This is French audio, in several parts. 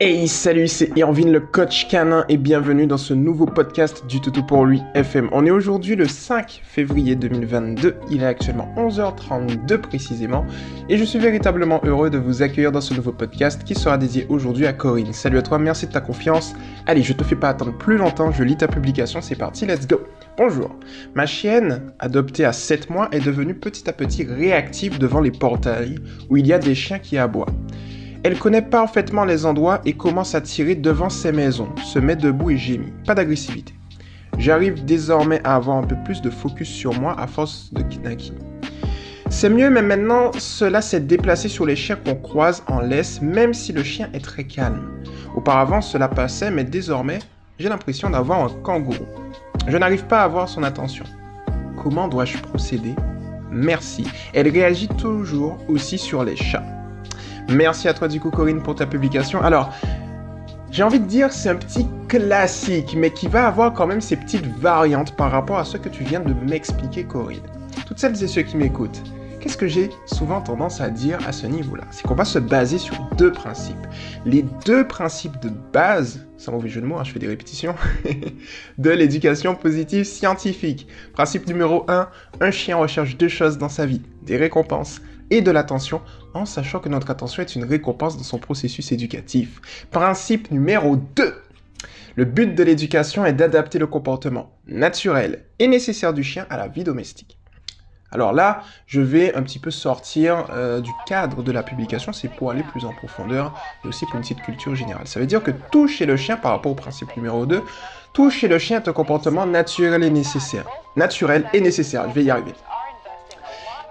Hey salut, c'est Irvine le coach canin et bienvenue dans ce nouveau podcast du Toutou pour lui FM. On est aujourd'hui le 5 février 2022, il est actuellement 11h32 précisément et je suis véritablement heureux de vous accueillir dans ce nouveau podcast qui sera dédié aujourd'hui à Corinne. Salut à toi, merci de ta confiance. Allez, je te fais pas attendre plus longtemps, je lis ta publication, c'est parti, let's go. Bonjour. Ma chienne, adoptée à 7 mois, est devenue petit à petit réactive devant les portails où il y a des chiens qui aboient. Elle connaît parfaitement les endroits et commence à tirer devant ses maisons, se met debout et gémit. Pas d'agressivité. J'arrive désormais à avoir un peu plus de focus sur moi à force de kinaki. C'est mieux, mais maintenant, cela s'est déplacé sur les chiens qu'on croise en laisse, même si le chien est très calme. Auparavant, cela passait, mais désormais, j'ai l'impression d'avoir un kangourou. Je n'arrive pas à avoir son attention. Comment dois-je procéder? Merci. Elle réagit toujours aussi sur les chats. Merci à toi du coup Corinne pour ta publication. Alors, j'ai envie de dire c'est un petit classique, mais qui va avoir quand même ses petites variantes par rapport à ce que tu viens de m'expliquer Corinne. Toutes celles et ceux qui m'écoutent, qu'est-ce que j'ai souvent tendance à dire à ce niveau-là? C'est qu'on va se baser sur deux principes. Les deux principes de base, sans mauvais jeu de mots, hein, je fais des répétitions, de l'éducation positive scientifique. Principe numéro 1, un chien recherche deux choses dans sa vie, des récompenses et de l'attention en sachant que notre attention est une récompense dans son processus éducatif. Principe numéro 2. Le but de l'éducation est d'adapter le comportement naturel et nécessaire du chien à la vie domestique. Alors là, je vais un petit peu sortir euh, du cadre de la publication, c'est pour aller plus en profondeur et aussi pour une petite culture générale. Ça veut dire que tout chez le chien, par rapport au principe numéro 2, tout chez le chien est un comportement naturel et nécessaire. Naturel et nécessaire, je vais y arriver.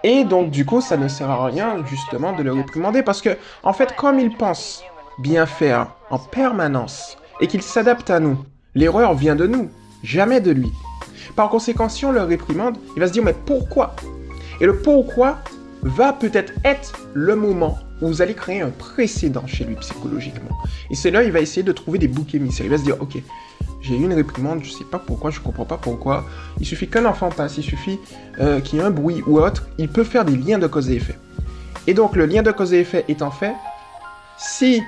Et donc, du coup, ça ne sert à rien, justement, de le réprimander parce que, en fait, comme il pense bien faire en permanence et qu'il s'adapte à nous, l'erreur vient de nous, jamais de lui. Par conséquent, si on le réprimande, il va se dire, mais pourquoi? Et le pourquoi va peut-être être le moment où vous allez créer un précédent chez lui psychologiquement. Et c'est là il va essayer de trouver des boucs émissaires. Il va se dire, ok, j'ai eu une réprimande, je sais pas pourquoi, je comprends pas pourquoi. Il suffit qu'un enfant passe, il suffit euh, qu'il y ait un bruit ou autre, il peut faire des liens de cause et effet. Et donc le lien de cause et effet étant fait, si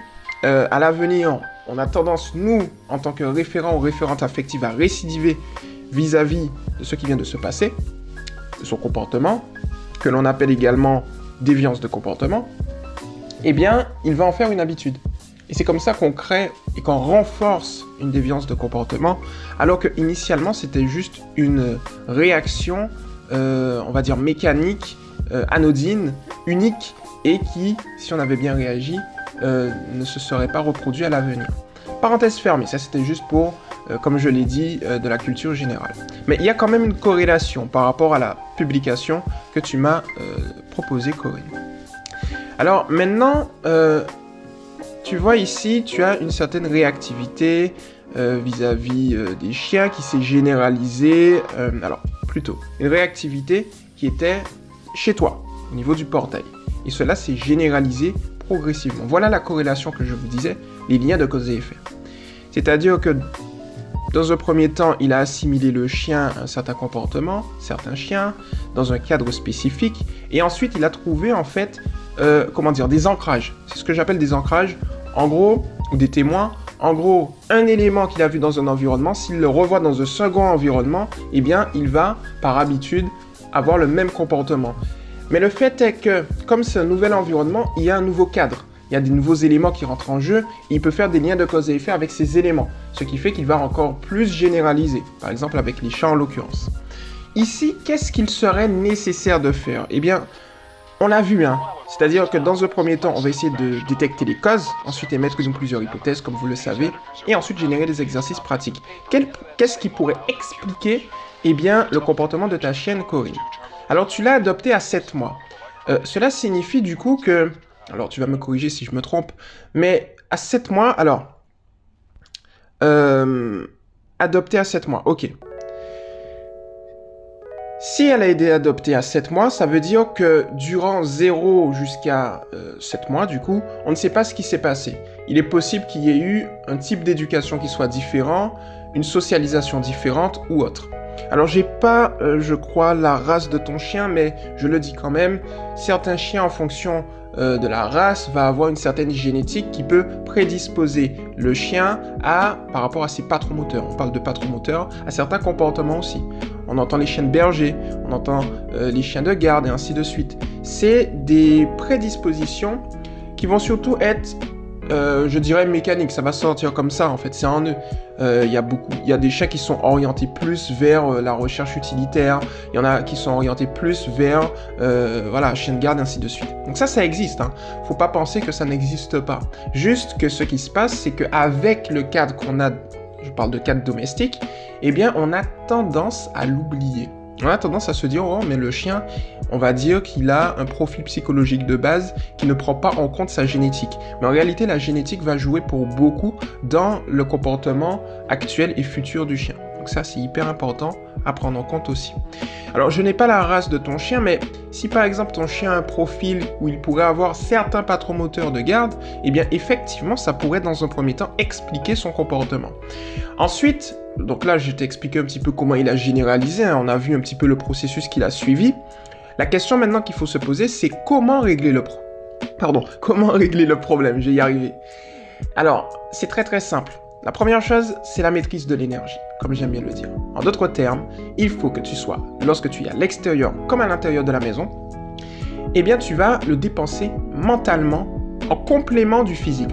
euh, à l'avenir on a tendance, nous, en tant que référent ou référente affective, à récidiver vis-à-vis de ce qui vient de se passer, de son comportement, que l'on appelle également déviance de comportement, eh bien, il va en faire une habitude. Et c'est comme ça qu'on crée et qu'on renforce une déviance de comportement, alors que initialement c'était juste une réaction, euh, on va dire mécanique, euh, anodine, unique, et qui, si on avait bien réagi, euh, ne se serait pas reproduit à l'avenir. Parenthèse fermée, ça c'était juste pour, comme je l'ai dit, de la culture générale. Mais il y a quand même une corrélation par rapport à la publication que tu m'as proposée, Corinne. Alors maintenant, tu vois ici, tu as une certaine réactivité euh, vis-à-vis euh, des chiens qui s'est généralisée. Euh, alors, plutôt, une réactivité qui était chez toi, au niveau du portail. Et cela s'est généralisé progressivement. Voilà la corrélation que je vous disais, les liens de cause et effet. C'est-à-dire que dans un premier temps, il a assimilé le chien à un certain comportement, certains chiens, dans un cadre spécifique, et ensuite il a trouvé en fait, comment dire, des ancrages. C'est ce que j'appelle des ancrages en gros, ou des témoins, en gros, un élément qu'il a vu dans un environnement, s'il le revoit dans un second environnement, eh bien, il va, par habitude, avoir le même comportement. Mais le fait est que, comme c'est un nouvel environnement, il y a un nouveau cadre. Il y a des nouveaux éléments qui rentrent en jeu il peut faire des liens de cause et effet avec ces éléments, ce qui fait qu'il va encore plus généraliser, par exemple avec les chats en l'occurrence. Ici, qu'est-ce qu'il serait nécessaire de faire? Eh bien, on l'a vu, hein. C'est-à-dire que dans un premier temps, on va essayer de détecter les causes, ensuite émettre ou plusieurs hypothèses, comme vous le savez, et ensuite générer des exercices pratiques. Qu'est-ce qui pourrait expliquer, eh bien, le comportement de ta chienne Corinne? Alors, tu l'as adopté à 7 mois. Euh, cela signifie du coup que... Alors, tu vas me corriger si je me trompe, mais à 7 mois, alors... Euh, adopté à 7 mois, ok. Si elle a été adoptée à 7 mois, ça veut dire que durant 0 jusqu'à 7 euh, mois, du coup, on ne sait pas ce qui s'est passé. Il est possible qu'il y ait eu un type d'éducation qui soit différent, une socialisation différente ou autre. Alors j'ai pas, euh, je crois, la race de ton chien, mais je le dis quand même, certains chiens en fonction euh, de la race va avoir une certaine génétique qui peut prédisposer le chien à, par rapport à ses patrons moteurs, on parle de patrons moteurs, à certains comportements aussi. On entend les chiens de berger, on entend euh, les chiens de garde et ainsi de suite. C'est des prédispositions qui vont surtout être euh, je dirais mécanique, ça va sortir comme ça en fait, c'est en eux. Euh, il y a beaucoup, il y a des chiens qui sont orientés plus vers euh, la recherche utilitaire, il y en a qui sont orientés plus vers voilà chien de garde et ainsi de suite. Donc ça, ça existe. Hein. Faut pas penser que ça n'existe pas. Juste que ce qui se passe, c'est qu'avec le cadre qu'on a, je parle de cadre domestique, eh bien on a tendance à l'oublier. On a tendance à se dire, oh, mais le chien, on va dire qu'il a un profil psychologique de base qui ne prend pas en compte sa génétique. Mais en réalité, la génétique va jouer pour beaucoup dans le comportement actuel et futur du chien. Donc ça, c'est hyper important à prendre en compte aussi. Alors, je n'ai pas la race de ton chien, mais si par exemple ton chien a un profil où il pourrait avoir certains patrons moteurs de garde, eh bien effectivement, ça pourrait dans un premier temps expliquer son comportement. Ensuite, donc là, je t'ai expliqué un petit peu comment il a généralisé, hein. on a vu un petit peu le processus qu'il a suivi. La question maintenant qu'il faut se poser, c'est comment régler le. Pardon, comment régler le problème? Je vais. Alors, c'est très très simple. La première chose, c'est la maîtrise de l'énergie, comme j'aime bien le dire. En d'autres termes, il faut que tu sois, lorsque tu es à l'extérieur comme à l'intérieur de la maison, eh bien tu vas le dépenser mentalement en complément du physique.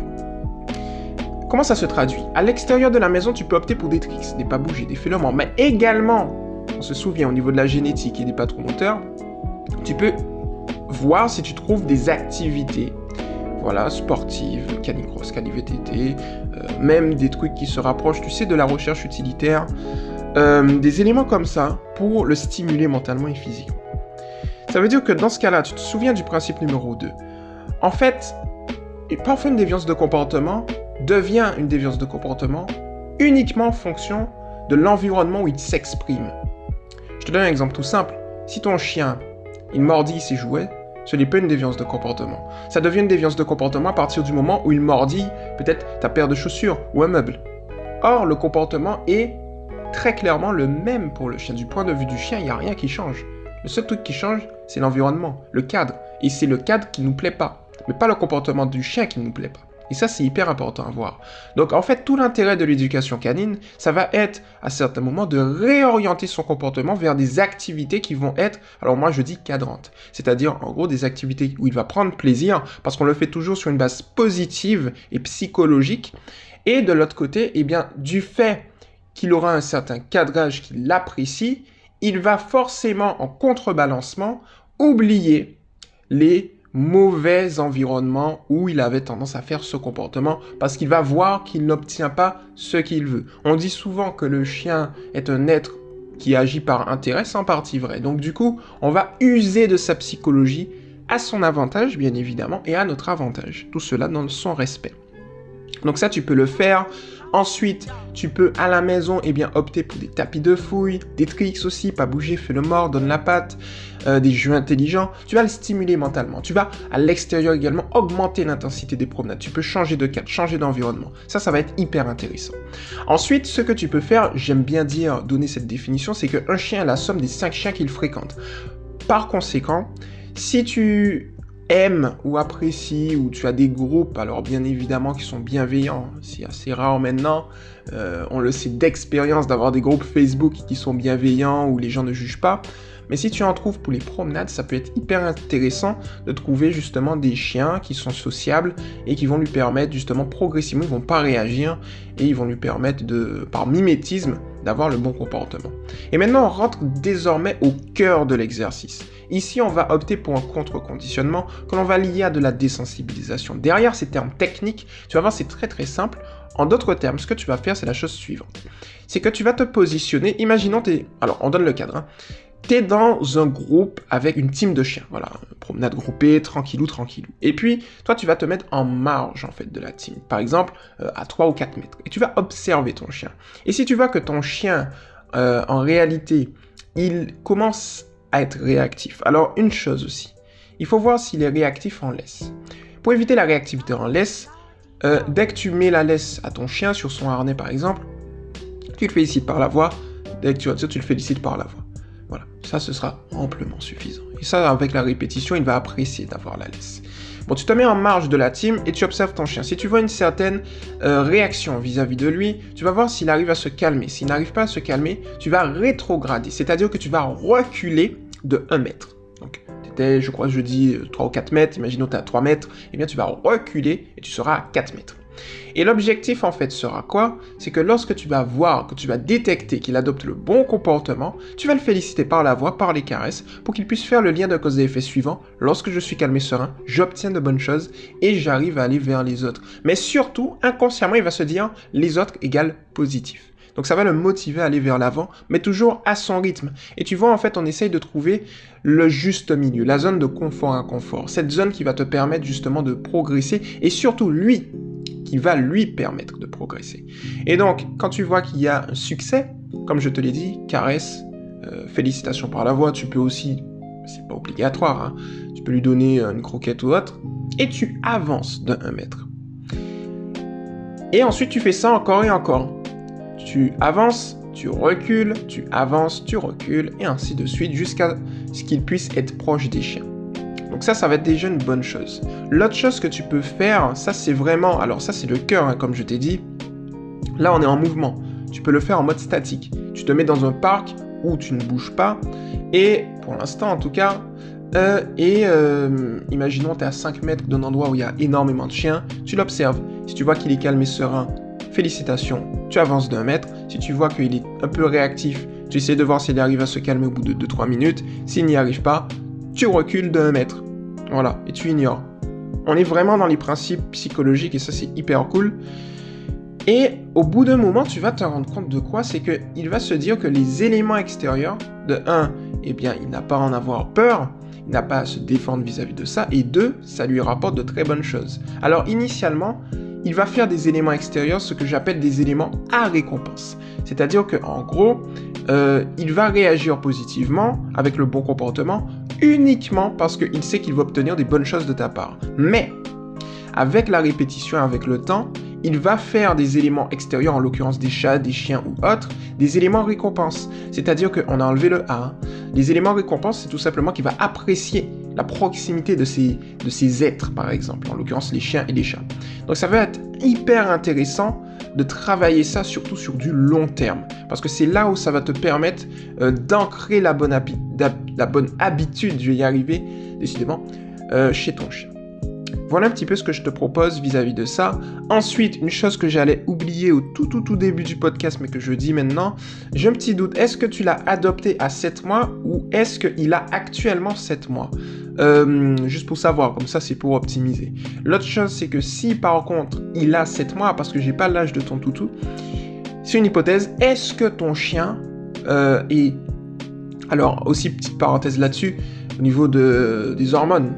Comment ça se traduit? À l'extérieur de la maison, tu peux opter pour des tricks, des pas bouger, des phénomènes, mais également, on se souvient au niveau de la génétique et des patrons moteurs, tu peux voir si tu trouves des activités voilà, sportives, canicross, canivtt, euh, même des trucs qui se rapprochent, tu sais, de la recherche utilitaire, euh, des éléments comme ça pour le stimuler mentalement et physiquement. Ça veut dire que dans ce cas-là, tu te souviens du principe numéro 2. En fait, parfois une déviance de comportement, devient une déviance de comportement uniquement en fonction de l'environnement où il s'exprime. Je te donne un exemple tout simple. Si ton chien, il mordit ses jouets, ce n'est pas une déviance de comportement. Ça devient une déviance de comportement à partir du moment où il mordit peut-être ta paire de chaussures ou un meuble. Or, le comportement est très clairement le même pour le chien. Du point de vue du chien, il n'y a rien qui change. Le seul truc qui change, c'est l'environnement, le cadre. Et c'est le cadre qui ne nous plaît pas. Mais pas le comportement du chien qui ne nous plaît pas. Et ça, c'est hyper important à voir. Donc, en fait, tout l'intérêt de l'éducation canine, ça va être, à certains moments, de réorienter son comportement vers des activités qui vont être, alors moi, je dis cadrantes. C'est-à-dire, en gros, des activités où il va prendre plaisir, parce qu'on le fait toujours sur une base positive et psychologique. Et de l'autre côté, eh bien, du fait qu'il aura un certain cadrage qu'il apprécie, il va forcément, en contrebalancement, oublier les mauvais environnement où il avait tendance à faire ce comportement parce qu'il va voir qu'il n'obtient pas ce qu'il veut. On dit souvent que le chien est un être qui agit par intérêt, en partie vrai. Donc du coup, on va user de sa psychologie à son avantage, bien évidemment, et à notre avantage. Tout cela dans son respect. Donc ça, tu peux le faire Ensuite, tu peux à la maison eh bien, opter pour des tapis de fouille, des tricks aussi, pas bouger, fais le mort, donne la patte, euh, des jeux intelligents. Tu vas le stimuler mentalement. Tu vas à l'extérieur également augmenter l'intensité des promenades. Tu peux changer de cadre, changer d'environnement. Ça, ça va être hyper intéressant. Ensuite, ce que tu peux faire, j'aime bien dire, donner cette définition, c'est qu'un chien est la somme des cinq chiens qu'il fréquente. Par conséquent, si tu aime ou apprécie, ou tu as des groupes, alors bien évidemment qui sont bienveillants, c'est assez rare maintenant, euh, on le sait d'expérience d'avoir des groupes Facebook qui sont bienveillants, où les gens ne jugent pas, mais si tu en trouves pour les promenades, ça peut être hyper intéressant de trouver justement des chiens qui sont sociables et qui vont lui permettre justement progressivement, ils vont pas réagir et ils vont lui permettre de, par mimétisme, d'avoir le bon comportement. Et maintenant, on rentre désormais au cœur de l'exercice. Ici, on va opter pour un contre-conditionnement que l'on va lier à de la désensibilisation. Derrière ces termes techniques, tu vas voir, c'est très très simple. En d'autres termes, ce que tu vas faire, c'est la chose suivante. C'est que tu vas te positionner, imaginons tes... Alors, on donne le cadre. Hein. Tu es dans un groupe avec une team de chiens. Voilà, promenade groupée, tranquillou, tranquillou. Et puis, toi, tu vas te mettre en marge, en fait, de la team. Par exemple, euh, à 3 ou 4 mètres. Et tu vas observer ton chien. Et si tu vois que ton chien, euh, en réalité, il commence à être réactif. Alors, une chose aussi. Il faut voir s'il est réactif en laisse. Pour éviter la réactivité en laisse, euh, dès que tu mets la laisse à ton chien sur son harnais, par exemple, tu le félicites par la voix. Dès que tu tu le félicites par la voix. Voilà, ça ce sera amplement suffisant. Et ça, avec la répétition, il va apprécier d'avoir la laisse. Bon, tu te mets en marge de la team et tu observes ton chien. Si tu vois une certaine euh, réaction vis-à-vis de lui, tu vas voir s'il arrive à se calmer. S'il n'arrive pas à se calmer, tu vas rétrograder, c'est-à-dire que tu vas reculer de 1 mètre. Donc, tu étais, je crois, je dis 3 ou 4 mètres, imaginons tu es à 3 mètres, et eh bien tu vas reculer et tu seras à 4 mètres. Et l'objectif en fait sera quoi? C'est que lorsque tu vas voir, que tu vas détecter qu'il adopte le bon comportement, tu vas le féliciter par la voix, par les caresses, pour qu'il puisse faire le lien de cause et effet suivant. Lorsque je suis calme et serein, j'obtiens de bonnes choses et j'arrive à aller vers les autres. Mais surtout, inconsciemment, il va se dire les autres égale positif. Donc ça va le motiver à aller vers l'avant, mais toujours à son rythme. Et tu vois, en fait, on essaye de trouver le juste milieu, la zone de confort à confort. Cette zone qui va te permettre justement de progresser et surtout lui va lui permettre de progresser. Et donc, quand tu vois qu'il y a un succès, comme je te l'ai dit, caresse, euh, félicitations par la voix, tu peux aussi, c'est pas obligatoire, hein, tu peux lui donner une croquette ou autre, et tu avances de 1 mètre. Et ensuite, tu fais ça encore et encore. Tu avances, tu recules, tu avances, tu recules, et ainsi de suite, jusqu'à ce qu'il puisse être proche des chiens. Donc ça, ça va être déjà une bonne chose. L'autre chose que tu peux faire, ça c'est vraiment, alors ça c'est le cœur, hein, comme je t'ai dit. Là, on est en mouvement. Tu peux le faire en mode statique. Tu te mets dans un parc où tu ne bouges pas. Et pour l'instant, en tout cas, euh, et euh, imaginons, tu es à 5 mètres d'un endroit où il y a énormément de chiens. Tu l'observes. Si tu vois qu'il est calme et serein, félicitations, tu avances d'un mètre. Si tu vois qu'il est un peu réactif, tu essaies de voir s'il arrive à se calmer au bout de 2-3 minutes. S'il n'y arrive pas, tu recules d'un mètre. Voilà, et tu ignores. On est vraiment dans les principes psychologiques et ça c'est hyper cool. Et au bout d'un moment, tu vas te rendre compte de quoi? C'est qu'il va se dire que les éléments extérieurs, de 1, eh bien, il n'a pas à en avoir peur, il n'a pas à se défendre vis-à-vis de ça, et 2, ça lui rapporte de très bonnes choses. Alors initialement, il va faire des éléments extérieurs, ce que j'appelle des éléments à récompense. C'est-à-dire qu'en gros, euh, il va réagir positivement avec le bon comportement uniquement parce qu'il sait qu'il va obtenir des bonnes choses de ta part. Mais, avec la répétition, avec le temps, il va faire des éléments extérieurs, en l'occurrence des chats, des chiens ou autres, des éléments récompenses. C'est-à-dire qu'on a enlevé le A. Les éléments récompenses, c'est tout simplement qu'il va apprécier la proximité de ces, de ces êtres, par exemple, en l'occurrence les chiens et les chats. Donc ça va être hyper intéressant de travailler ça surtout sur du long terme. Parce que c'est là où ça va te permettre euh, d'ancrer la, bonne habitude, je vais y arriver décidément, euh, chez ton chien. Voilà un petit peu ce que je te propose vis-à-vis de ça. Ensuite, une chose que j'allais oublier au tout tout tout début du podcast, mais que je dis maintenant, j'ai un petit doute. Est-ce que tu l'as adopté à 7 mois ou est-ce qu'il a actuellement 7 mois? Euh, Juste pour savoir, comme ça c'est pour optimiser. L'autre chose, c'est que si par contre il a 7 mois, parce que j'ai pas l'âge de ton toutou, c'est une hypothèse, est-ce que ton chien euh, est... Alors, aussi petite parenthèse là-dessus, au niveau de, des hormones,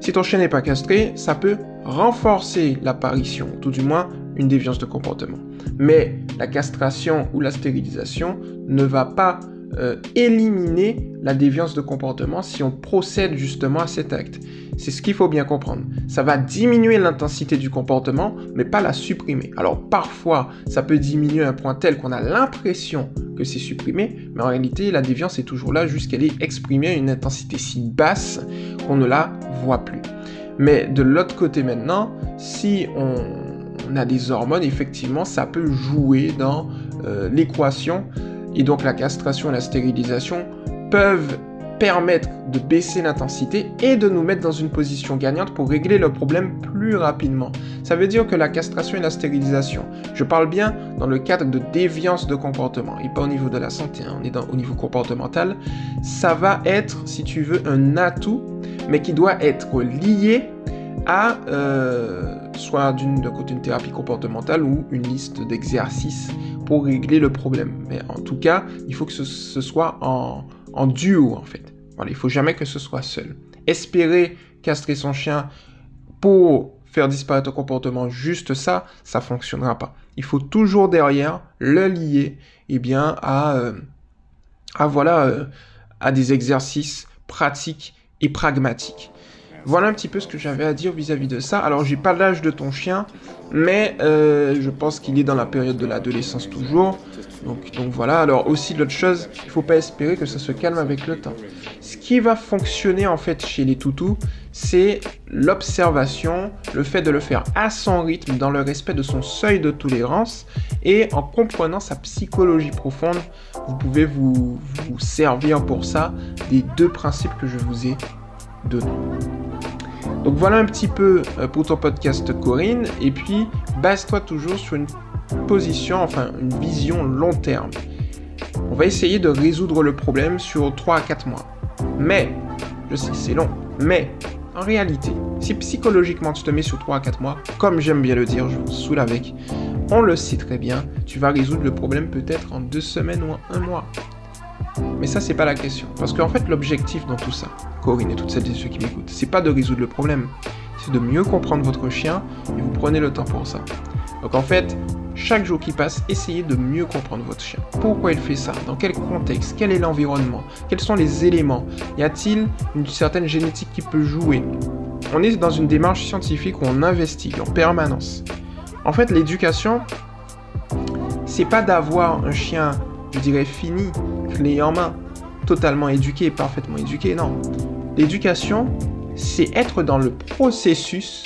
si ton chien n'est pas castré, ça peut renforcer l'apparition, tout du moins une déviance de comportement. Mais la castration ou la stérilisation ne va pas euh, éliminer la déviance de comportement si on procède justement à cet acte. C'est ce qu'il faut bien comprendre. Ça va diminuer l'intensité du comportement, mais pas la supprimer. Alors parfois, ça peut diminuer à un point tel qu'on a l'impression que c'est supprimé, mais en réalité, la déviance est toujours là jusqu'à est exprimée à une intensité si basse qu'on ne la voit plus. Mais de l'autre côté maintenant, si on, a des hormones, effectivement, ça peut jouer dans euh, l'équation. Et donc la castration et la stérilisation peuvent permettre de baisser l'intensité et de nous mettre dans une position gagnante pour régler le problème plus rapidement. Ça veut dire que la castration et la stérilisation, je parle bien dans le cadre de déviance de comportement et pas au niveau de la santé, hein, on est au niveau comportemental, ça va être, si tu veux, un atout, mais qui doit être lié à euh, soit d'une côté une thérapie comportementale ou une liste d'exercices pour régler le problème. Mais en tout cas, il faut que ce soit en, en duo en fait. Voilà, il faut jamais que ce soit seul. Espérer castrer son chien pour faire disparaître un comportement juste ça, ça fonctionnera pas. Il faut toujours derrière le lier eh bien à, euh, voilà euh, à des exercices pratiques et pragmatiques. Voilà un petit peu ce que j'avais à dire vis-à-vis de ça. Alors, j'ai pas l'âge de ton chien, mais euh, je pense qu'il est dans la période de l'adolescence toujours. Donc, voilà. Alors aussi l'autre chose, il faut pas espérer que ça se calme avec le temps. Ce qui va fonctionner en fait chez les toutous, c'est l'observation, le fait de le faire à son rythme, dans le respect de son seuil de tolérance et en comprenant sa psychologie profonde. Vous pouvez vous servir pour ça des deux principes que je vous ai donnés. Donc voilà un petit peu euh, pour ton podcast Corinne. Et puis, base-toi toujours sur une position, enfin une vision long terme. On va essayer de résoudre le problème sur 3 à 4 mois. Mais, je sais, c'est long, mais en réalité, si psychologiquement tu te mets sur 3 à 4 mois, comme j'aime bien le dire, je vous saoule avec, on le sait très bien, tu vas résoudre le problème peut-être en 2 semaines ou en 1 mois. Mais ça, c'est pas la question. Parce qu'en fait, l'objectif dans tout ça, Corinne et toutes celles et ceux qui m'écoutent, c'est pas de résoudre le problème, c'est de mieux comprendre votre chien et vous prenez le temps pour ça. Donc en fait, chaque jour qui passe, essayez de mieux comprendre votre chien. Pourquoi il fait ça? Dans quel contexte? Quel est l'environnement? Quels sont les éléments? Y a-t-il une certaine génétique qui peut jouer? On est dans une démarche scientifique où on investigue en permanence. En fait, l'éducation, c'est pas d'avoir un chien, je dirais, fini, clé en main, totalement éduqué, parfaitement éduqué, non. L'éducation, c'est être dans le processus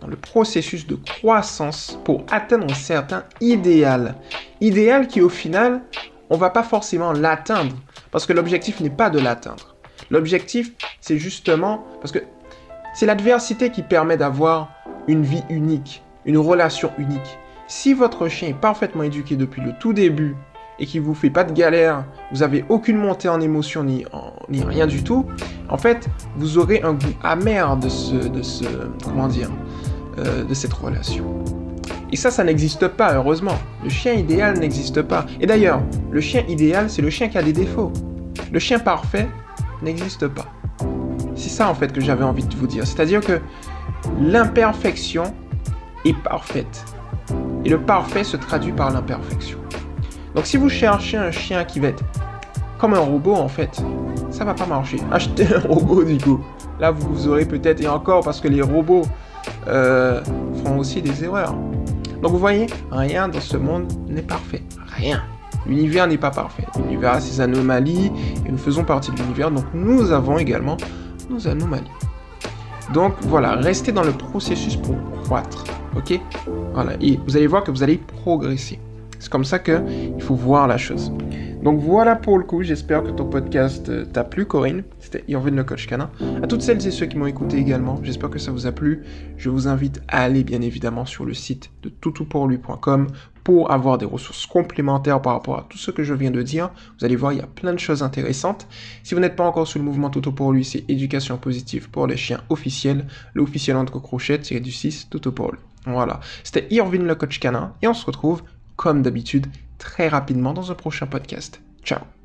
dans le processus de croissance pour atteindre un certain idéal. Idéal qui au final, on va pas forcément l'atteindre parce que l'objectif n'est pas de l'atteindre. L'objectif, c'est justement parce que c'est l'adversité qui permet d'avoir une vie unique, une relation unique. Si votre chien est parfaitement éduqué depuis le tout début et qu'il vous fait pas de galère, vous avez aucune montée en émotion ni, rien du tout, en fait, vous aurez un goût amer de ce, euh, de cette relation. Et ça, ça n'existe pas, heureusement. Le chien idéal n'existe pas. Et d'ailleurs, le chien idéal, c'est le chien qui a des défauts. Le chien parfait n'existe pas. C'est ça, en fait, que j'avais envie de vous dire. C'est-à-dire que l'imperfection est parfaite. Et le parfait se traduit par l'imperfection. Donc si vous cherchez un chien qui va être comme un robot, en fait, ça va pas marcher. Achetez un robot, du coup. Là, vous aurez peut-être, et encore, parce que les robots euh, font aussi des erreurs. Donc vous voyez, rien dans ce monde n'est parfait. Rien. L'univers n'est pas parfait. L'univers a ses anomalies et nous faisons partie de l'univers. Donc nous avons également nos anomalies. Donc voilà, restez dans le processus pour croître. Ok? Voilà. Et vous allez voir que vous allez progresser. C'est comme ça qu'il faut voir la chose. Donc voilà pour le coup, j'espère que ton podcast euh, t'a plu, Corinne. C'était Irvine le coach canin. À toutes celles et ceux qui m'ont écouté également, j'espère que ça vous a plu. Je vous invite à aller bien évidemment sur le site de toutoupourlui.com pour avoir des ressources complémentaires par rapport à tout ce que je viens de dire. Vous allez voir, il y a plein de choses intéressantes. Si vous n'êtes pas encore sur le mouvement Toutou pour lui, c'est éducation positive pour les chiens officiels. L'officiel entre crochets, tiré du 6, Toutou pour lui. Voilà. C'était Irvine le coach canin et on se retrouve, comme d'habitude, très rapidement dans un prochain podcast. Ciao